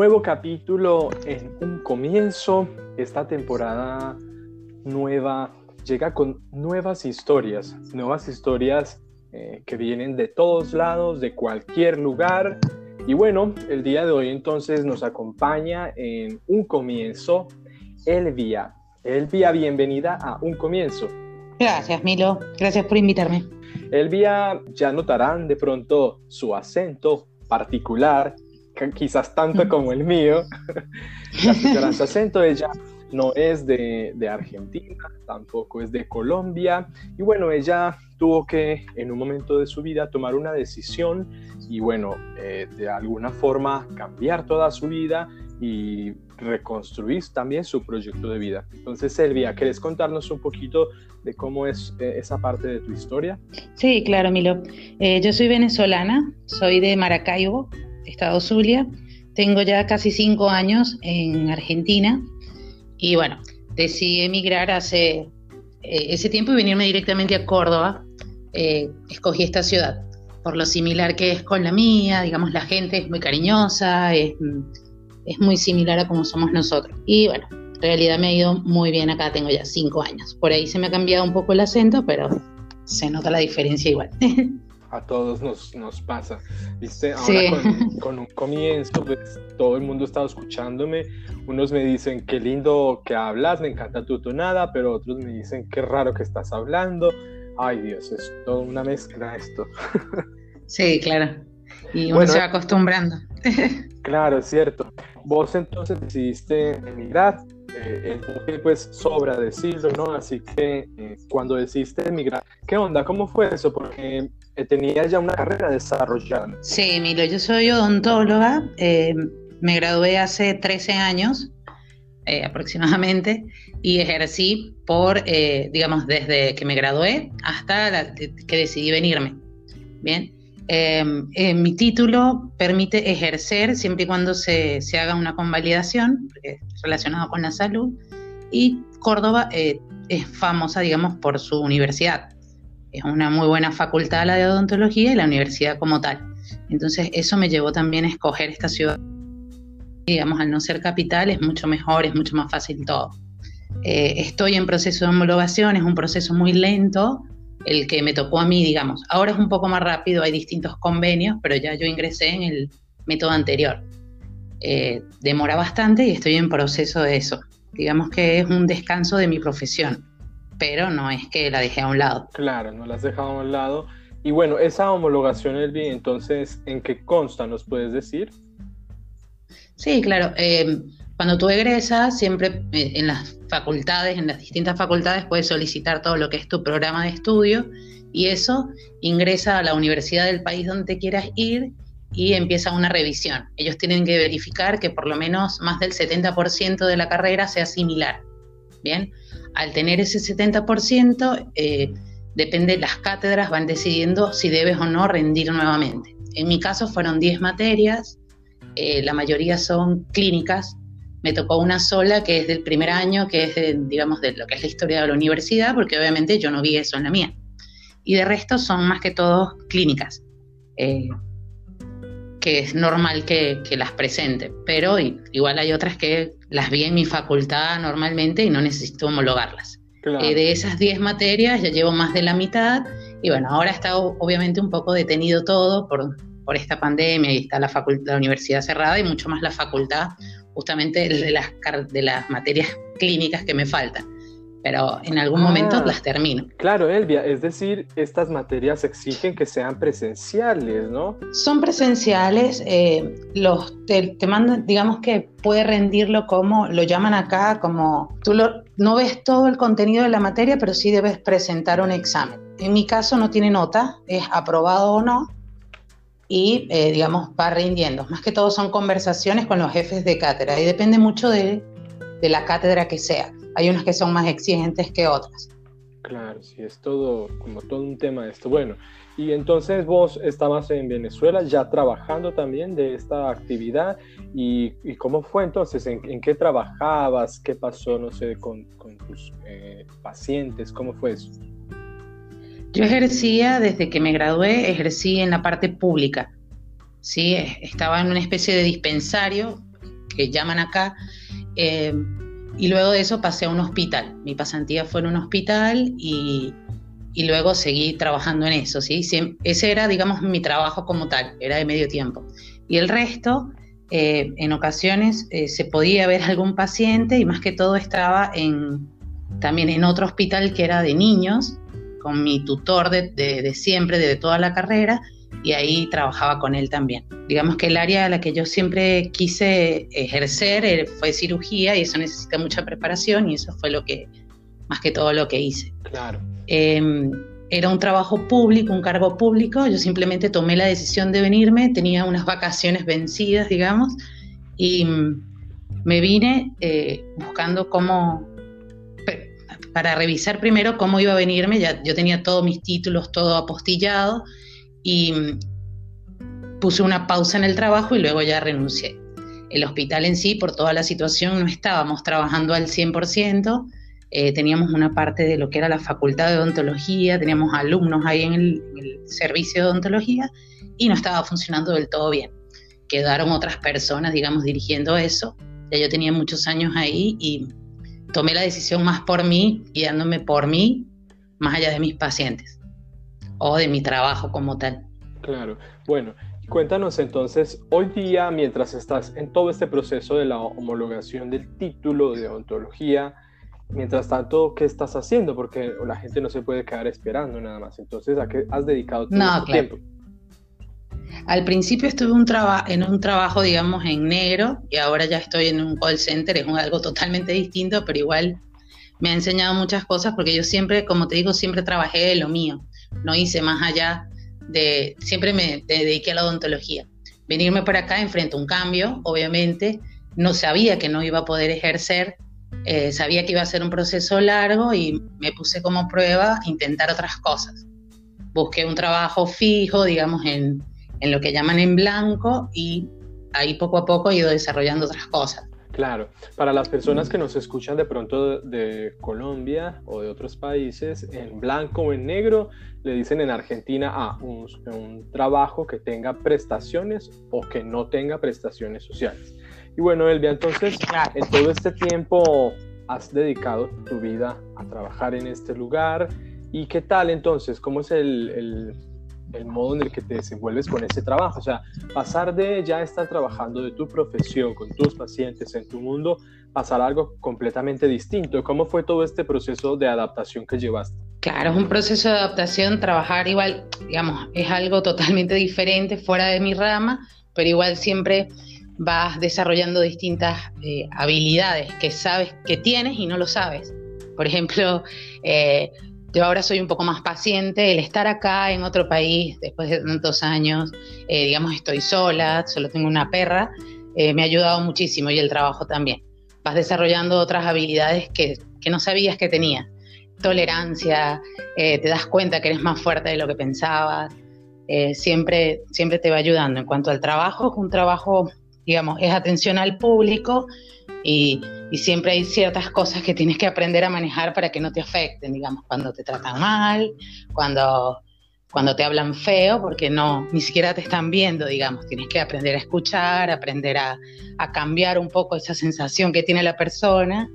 nuevo capítulo en un comienzo. Esta temporada nueva llega con nuevas historias, nuevas historias eh, que vienen de todos lados, de cualquier lugar. Y bueno, el día de hoy entonces nos acompaña en un comienzo Elvia. Elvia, bienvenida a un comienzo. Gracias, Milo. Gracias por invitarme. Elvia, ya notarán de pronto su acento particular quizás tanto como el mío. La acento, ella no es de, Argentina, tampoco es de Colombia. Y bueno, ella tuvo que en un momento de su vida tomar una decisión y bueno, eh, de alguna forma cambiar toda su vida y reconstruir también su proyecto de vida. Entonces, Elvia, ¿querés contarnos un poquito de cómo es eh, esa parte de tu historia? Sí, claro, Milo. Eh, yo soy venezolana, soy de Maracaibo, Estado Zulia. Tengo ya casi cinco años en Argentina y bueno, decidí emigrar hace eh, ese tiempo y venirme directamente a Córdoba. Eh, escogí esta ciudad por lo similar que es con la mía, digamos, la gente es muy cariñosa, es, es muy similar a como somos nosotros. Y bueno, en realidad me ha ido muy bien acá, tengo ya cinco años. Por ahí se me ha cambiado un poco el acento, pero se nota la diferencia igual. a todos nos, nos pasa. ¿Viste? Ahora con, un comienzo, pues todo el mundo estaba escuchándome. Unos me dicen, qué lindo que hablas, me encanta tu tonada, pero otros me dicen, qué raro que estás hablando. Ay Dios, es toda una mezcla esto. Sí, claro. Y uno se va acostumbrando. Claro, es cierto. Vos entonces decidiste emigrar eh, pues sobra decirlo, ¿no? Así que eh, cuando decidiste emigrar, ¿qué onda? ¿Cómo fue eso? Porque eh, tenías ya una carrera desarrollada. Sí, Milo, yo soy odontóloga, eh, me gradué hace 13 años aproximadamente y ejercí por, digamos, desde que me gradué hasta que decidí venirme. Bien. Mi título permite ejercer siempre y cuando se, se haga una convalidación relacionada con la salud y Córdoba es famosa, digamos, por su universidad es una muy buena facultad la de odontología y la universidad como tal. Entonces eso me llevó también a escoger esta ciudad. Digamos, al no ser capital es mucho mejor, es mucho más fácil todo. Eh, estoy en proceso de homologación, es un proceso muy lento, el que me tocó a mí, digamos. Ahora es un poco más rápido, hay distintos convenios, pero ya yo ingresé en el método anterior. Eh, demora bastante y estoy en proceso de eso. Digamos que es un descanso de mi profesión pero no es que la dejé a un lado. Claro, no la has dejado a un lado. Y bueno, esa homologación, Elvi, entonces, ¿en qué consta? ¿Nos puedes decir? Sí, claro. Eh, cuando tú egresas, siempre eh, en las facultades, en las distintas facultades, puedes solicitar todo lo que es tu programa de estudio y eso ingresa a la universidad del país donde te quieras ir y empieza una revisión. Ellos tienen que verificar que por lo menos más del 70% de la carrera sea similar. Bien, al tener ese 70%, eh, depende, las cátedras van decidiendo si debes o no rendir nuevamente. En mi caso fueron 10 materias, eh, la mayoría son clínicas. Me tocó una sola que es del primer año, que es, digamos, de lo que es la historia de la universidad, porque obviamente yo no vi eso en la mía. Y de resto son más que todo clínicas. Eh, que es normal que, las presente, pero igual hay otras que las vi en mi facultad normalmente y no necesito homologarlas. Eh, de esas 10 materias ya llevo más de la mitad y bueno, ahora está obviamente un poco detenido todo por, por esta pandemia y está la, facultad, la universidad cerrada y mucho más la facultad, justamente de las, de las materias clínicas que me faltan pero en algún momento ah. las termino. Claro, Elvia, es decir, estas materias exigen que sean presenciales, ¿no? Son presenciales, eh, los te, mandan, digamos que puede rendirlo como, lo llaman acá como, tú no ves todo el contenido de la materia, pero sí debes presentar un examen. En mi caso no tiene nota, es aprobado o no, y eh, digamos va rindiendo. Más que todo son conversaciones con los jefes de cátedra y depende mucho de, de la cátedra que sea hay unas que son más exigentes que otras. Claro, sí, es todo como todo un tema de esto. Bueno, y entonces vos estabas en Venezuela ya trabajando también de esta actividad y, cómo fue entonces, ¿En, qué trabajabas, qué pasó, no sé, con, tus eh, pacientes, cómo fue eso. Yo ejercía desde que me gradué, ejercí en la parte pública, sí, estaba en una especie de dispensario que llaman acá. Eh, y luego de eso pasé a un hospital. Mi pasantía fue en un hospital y, y luego seguí trabajando en eso. ¿sí? Ese era, digamos, mi trabajo como tal, era de medio tiempo. Y el resto, eh, en ocasiones eh, se podía ver algún paciente y más que todo estaba en, también en otro hospital que era de niños, con mi tutor de, de, siempre, de toda la carrera, y ahí trabajaba con él también. Digamos que el área a la que yo siempre quise ejercer eh, fue cirugía y eso necesita mucha preparación y eso fue lo que, más que todo lo que hice. Claro. Em, era un trabajo público, un cargo público, yo simplemente tomé la decisión de venirme, tenía unas vacaciones vencidas, digamos, y mm, me vine eh, buscando cómo, para revisar primero cómo iba a venirme, yo tenía todos mis títulos, todo apostillado, y mm, puse una pausa en el trabajo y luego ya renuncié. El hospital en sí, por toda la situación, no estábamos trabajando al 100%, eh, teníamos una parte de lo que era la facultad de odontología, teníamos alumnos ahí en el, servicio de odontología y no estaba funcionando del todo bien. Quedaron otras personas, digamos, dirigiendo eso. Ya yo tenía muchos años ahí y tomé la decisión más por mí, guiándome por mí, más allá de mis pacientes o de mi trabajo como tal. Claro, bueno, cuéntanos entonces, hoy día, mientras estás en todo este proceso de la homologación del título de odontología, Mientras tanto, ¿qué estás haciendo? Porque la gente no se puede quedar esperando nada más. Entonces, ¿a qué has dedicado tu tiempo? Al principio estuve un en un trabajo, digamos, en negro y ahora ya estoy en un call center. Es algo totalmente distinto, pero igual me ha enseñado muchas cosas porque yo siempre, como te digo, siempre trabajé de lo mío. No hice más allá de, siempre me dediqué a la odontología. Venirme para acá enfrente a un cambio, obviamente. No sabía que no iba a poder ejercer eh, sabía que iba a ser un proceso largo y me puse como prueba intentar otras cosas. Busqué un trabajo fijo, digamos, en, en lo que llaman en blanco y ahí poco a poco he ido desarrollando otras cosas. Claro, para las personas que nos escuchan de pronto de, Colombia o de otros países, en blanco o en negro, le dicen en Argentina a un, un, trabajo que tenga prestaciones o que no tenga prestaciones sociales. Y bueno, Elvia, entonces, en todo este tiempo has dedicado tu vida a trabajar en este lugar. ¿Y qué tal entonces? ¿Cómo es el, el, modo en el que te desenvuelves con ese trabajo? O sea, pasar de ya estar trabajando de tu profesión, con tus pacientes, en tu mundo, pasar a algo completamente distinto. ¿Cómo fue todo este proceso de adaptación que llevaste? Claro, es un proceso de adaptación, trabajar igual, digamos, es algo totalmente diferente, fuera de mi rama, pero igual siempre vas desarrollando distintas eh, habilidades que sabes que tienes y no lo sabes. Por ejemplo, eh, yo ahora soy un poco más paciente, el estar acá en otro país después de tantos años, eh, digamos, estoy sola, solo tengo una perra, me ha ayudado muchísimo y el trabajo también. Vas desarrollando otras habilidades que, que no sabías que tenías. Tolerancia, te das cuenta que eres más fuerte de lo que pensabas, siempre, siempre te va ayudando. En cuanto al trabajo, es un trabajo digamos, es atención al público y, siempre hay ciertas cosas que tienes que aprender a manejar para que no te afecten, digamos, cuando te tratan mal, cuando, cuando te hablan feo, porque no, ni siquiera te están viendo, digamos, tienes que aprender a escuchar, aprender a, cambiar un poco esa sensación que tiene la persona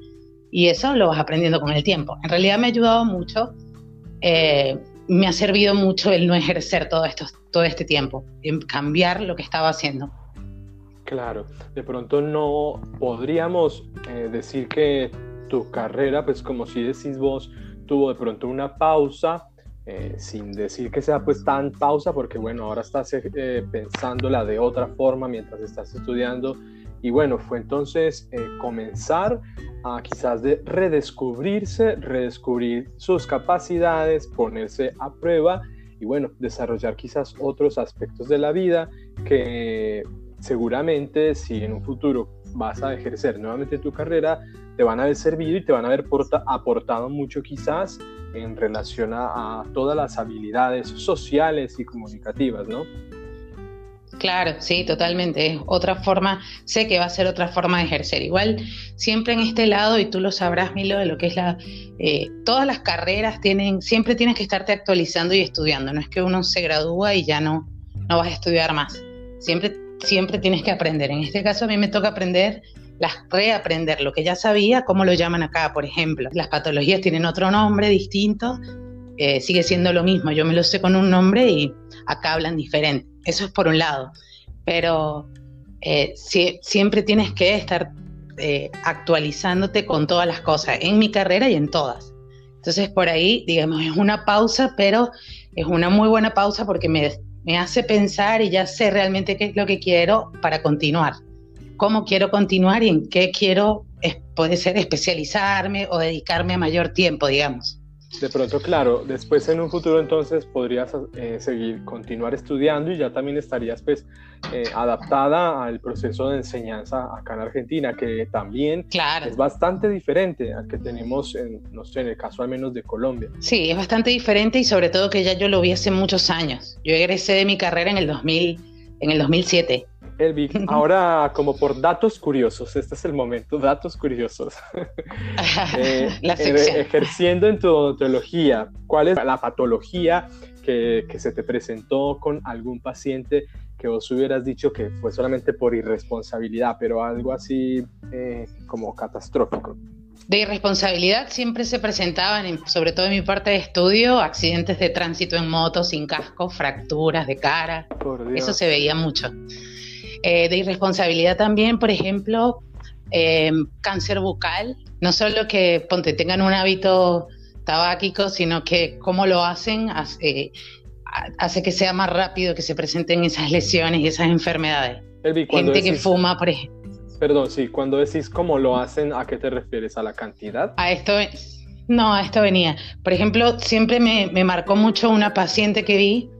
y eso lo vas aprendiendo con el tiempo. En realidad me ha ayudado mucho. Eh, me ha servido mucho el no ejercer todo, esto, todo este tiempo, en cambiar lo que estaba haciendo. Claro, de pronto no podríamos eh, decir que tu carrera, pues como si decís vos, tuvo de pronto una pausa, eh, sin decir que sea pues tan pausa, porque bueno, ahora estás eh, pensándola de otra forma mientras estás estudiando. Y bueno, fue entonces comenzar a quizás de redescubrirse, redescubrir sus capacidades, ponerse a prueba y bueno, desarrollar quizás otros aspectos de la vida que seguramente si en un futuro vas a ejercer nuevamente tu carrera, te van a haber servido y te van a haber aportado mucho quizás en relación a, todas las habilidades sociales y comunicativas, ¿no? Claro, sí, totalmente. Es otra forma, sé que va a ser otra forma de ejercer. Igual, siempre en este lado, y tú lo sabrás, Milo, de lo que es la. Eh, todas las carreras tienen, siempre tienes que estarte actualizando y estudiando. No es que uno se gradúa y ya no, no vas a estudiar más. Siempre siempre tienes que aprender. En este caso a mí me toca aprender, las reaprender lo que ya sabía, cómo lo llaman acá, por ejemplo. Las patologías tienen otro nombre distinto, eh, sigue siendo lo mismo, yo me lo sé con un nombre y acá hablan diferente. Eso es por un lado. Pero eh, siempre tienes que estar eh, actualizándote con todas las cosas, en mi carrera y en todas. Entonces por ahí, digamos, es una pausa, pero es una muy buena pausa porque me, me hace pensar y ya sé realmente qué es lo que quiero para continuar. Cómo quiero continuar y en qué quiero, puede ser especializarme o dedicarme a mayor tiempo, digamos. De pronto, claro, después en un futuro entonces podrías eh, seguir, continuar estudiando y ya también estarías pues eh, adaptada al proceso de enseñanza acá en Argentina, que también es bastante diferente al que tenemos, en, no sé, en el caso al menos de Colombia. Sí, es bastante diferente y sobre todo que ya yo lo vi hace muchos años. Yo egresé de mi carrera en el 2000, en el 2007 Elvi, ahora como por datos curiosos, este es el momento, datos curiosos. eh, ejerciendo en tu odontología, ¿cuál es la patología que, que, se te presentó con algún paciente que vos hubieras dicho que fue solamente por irresponsabilidad, pero algo así eh, como catastrófico? De irresponsabilidad siempre se presentaban, sobre todo en mi parte de estudio, accidentes de tránsito en moto sin casco, fracturas de cara. Eso se veía mucho. Eh, de irresponsabilidad también, por ejemplo, eh, cáncer bucal, no solo que ponte, tengan un hábito tabáquico, sino que cómo lo hacen hace, hace que sea más rápido que se presenten esas lesiones y esas enfermedades. Gente que fuma, por ejemplo. Perdón, sí, cuando decís cómo lo hacen, ¿a qué te refieres? ¿A la cantidad? A esto, no, a esto venía. Por ejemplo, siempre me, me marcó mucho una paciente que vi,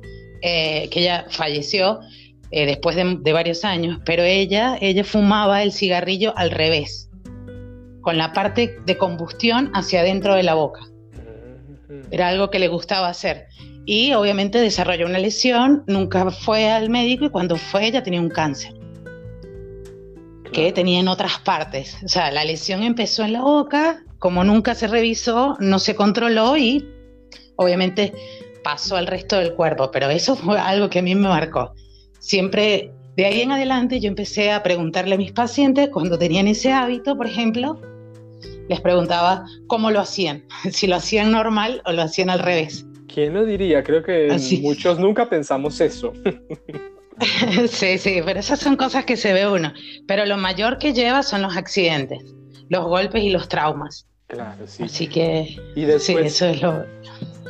eh, que ella falleció, eh, después de, varios años, pero ella, ella fumaba el cigarrillo al revés, con la parte de combustión hacia adentro de la boca. Era algo que le gustaba hacer. Y obviamente desarrolló una lesión, nunca fue al médico y cuando fue ella tenía un cáncer que tenía en otras partes. O sea, la lesión empezó en la boca, como nunca se revisó, no se controló y obviamente pasó al resto del cuerpo, pero eso fue algo que a mí me marcó siempre de ahí en adelante yo empecé a preguntarle a mis pacientes cuando tenían ese hábito, por ejemplo, les preguntaba cómo lo hacían, si lo hacían normal o lo hacían al revés. ¿Quién lo diría? Creo que muchos nunca pensamos eso. sí, sí, pero esas son cosas que se ve uno. Pero lo mayor que lleva son los accidentes, los golpes y los traumas. Claro, sí. Así que y sí, eso es lo,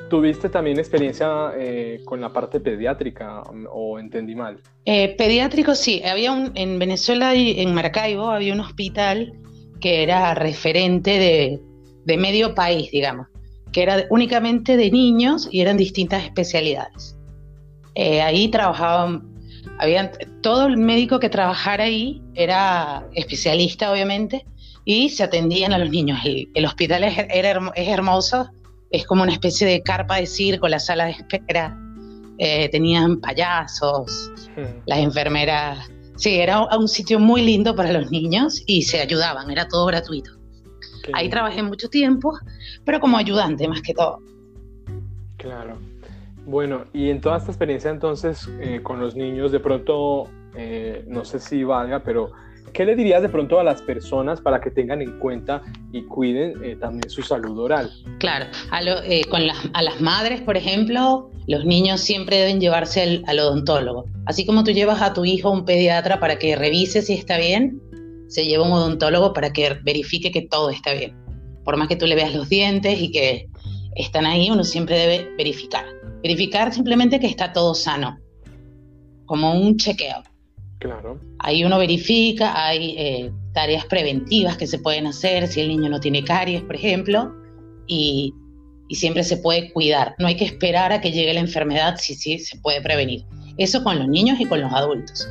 ¿Tuviste también experiencia eh, con la parte pediátrica o entendí mal? Eh, pediátrico sí, había un, en Venezuela y en Maracaibo había un hospital que era referente de, medio país, digamos, que era únicamente de niños y eran distintas especialidades. Eh, ahí trabajaban, habían, todo el médico que trabajara ahí era especialista, obviamente, y se atendían a los niños. El, hospital es, era, es hermoso, es como una especie de carpa de circo, la sala de espera. Eh, tenían payasos, las enfermeras. Sí, era un sitio muy lindo para los niños y se ayudaban, era todo gratuito. Ahí trabajé mucho tiempo, pero como ayudante más que todo. Claro. Bueno, y en toda esta experiencia entonces eh, con los niños, de pronto, eh, no sé si valga, pero ¿Qué le dirías de pronto a las personas para que tengan en cuenta y cuiden eh, también su salud oral? Claro, a, eh, a las madres, por ejemplo, los niños siempre deben llevarse al, odontólogo. Así como tú llevas a tu hijo a un pediatra para que revise si está bien, se lleva un odontólogo para que verifique que todo está bien. Por más que tú le veas los dientes y que están ahí, uno siempre debe verificar. Verificar simplemente que está todo sano, como un chequeo. Claro. Ahí uno verifica, hay eh, tareas preventivas que se pueden hacer si el niño no tiene caries, por ejemplo, y, siempre se puede cuidar. No hay que esperar a que llegue la enfermedad si sí se puede prevenir. Eso con los niños y con los adultos.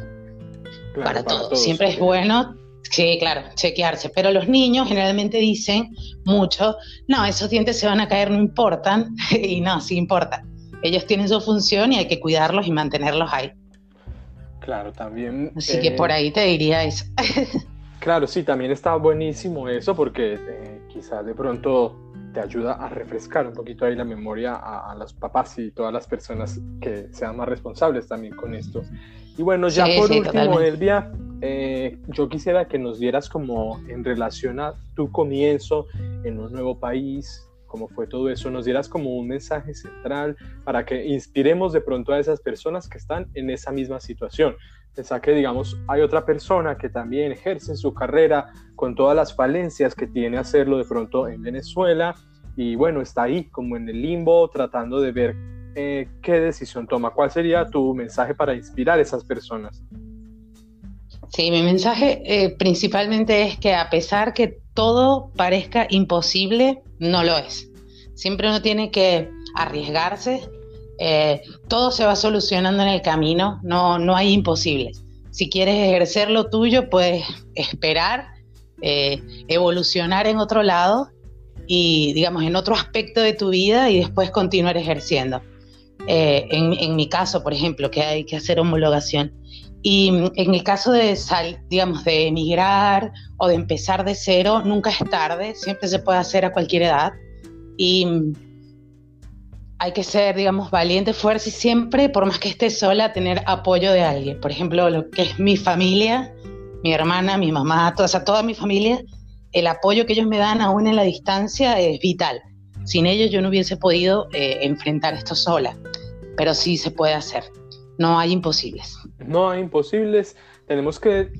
para, todos. Siempre es bueno, sí, claro, chequearse. Pero los niños generalmente dicen mucho, no, esos dientes se van a caer, no importan. y no, sí importan. Ellos tienen su función y hay que cuidarlos y mantenerlos ahí. Claro, también. Así que por eh, ahí te diría eso. claro, sí, también está buenísimo eso porque eh, quizás de pronto te ayuda a refrescar un poquito ahí la memoria a, a, los papás y todas las personas que sean más responsables también con esto. Y bueno, ya por último, Elvia, eh, yo quisiera que nos dieras como en relación a tu comienzo en un nuevo país, cómo fue todo eso, nos dieras como un mensaje central para que inspiremos de pronto a esas personas que están en esa misma situación. Pensá que, digamos, hay otra persona que también ejerce su carrera con todas las falencias que tiene hacerlo de pronto en Venezuela y bueno, está ahí como en el limbo tratando de ver eh, qué decisión toma. ¿Cuál sería tu mensaje para inspirar a esas personas? Sí, mi mensaje eh, principalmente es que a pesar que todo parezca imposible, no lo es. Siempre uno tiene que arriesgarse. Eh, todo se va solucionando en el camino, no, no hay imposibles. Si quieres ejercer lo tuyo, puedes esperar, evolucionar en otro lado y, digamos, en otro aspecto de tu vida y después continuar ejerciendo. Eh, en, mi caso, por ejemplo, que hay que hacer homologación. Y mm, en el caso de, sal, digamos, de emigrar o de empezar de cero, nunca es tarde, siempre se puede hacer a cualquier edad. Y mm, hay que ser, digamos, valiente, fuerte y siempre, por más que esté sola, tener apoyo de alguien. Por ejemplo, lo que es mi familia, mi hermana, mi mamá, toda, toda mi familia, el apoyo que ellos me dan aún en la distancia es vital. Sin ellos yo no hubiese podido eh, enfrentar esto sola, pero sí se puede hacer. No hay imposibles. No hay imposibles. Tenemos que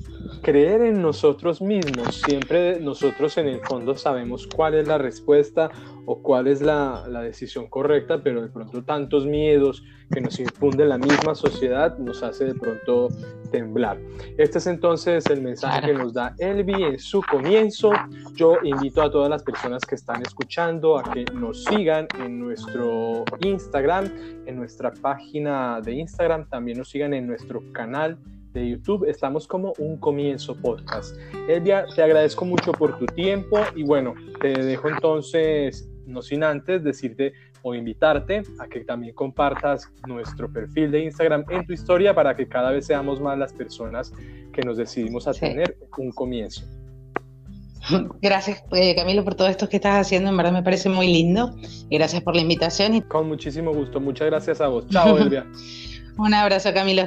creer en nosotros mismos. Siempre nosotros en el fondo sabemos cuál es la respuesta o cuál es la, la decisión correcta, pero de pronto tantos miedos que nos infunde la misma sociedad nos hace de pronto temblar. Este es entonces el mensaje que nos da Elvi en su comienzo. Yo invito a todas las personas que están escuchando a que nos sigan en nuestro Instagram, en nuestra página de Instagram, también nos sigan en nuestro canal de YouTube. Estamos como un comienzo podcast. Elvia, te agradezco mucho por tu tiempo y bueno, te dejo entonces, no sin antes decirte o invitarte a que también compartas nuestro perfil de Instagram en tu historia para que cada vez seamos más las personas que nos decidimos a tener un comienzo. Gracias, eh, Camilo, por todo esto que estás haciendo. En verdad me parece muy lindo. gracias por la invitación. Con muchísimo gusto. Muchas gracias a vos. Chao, Elvia. un abrazo, Camilo.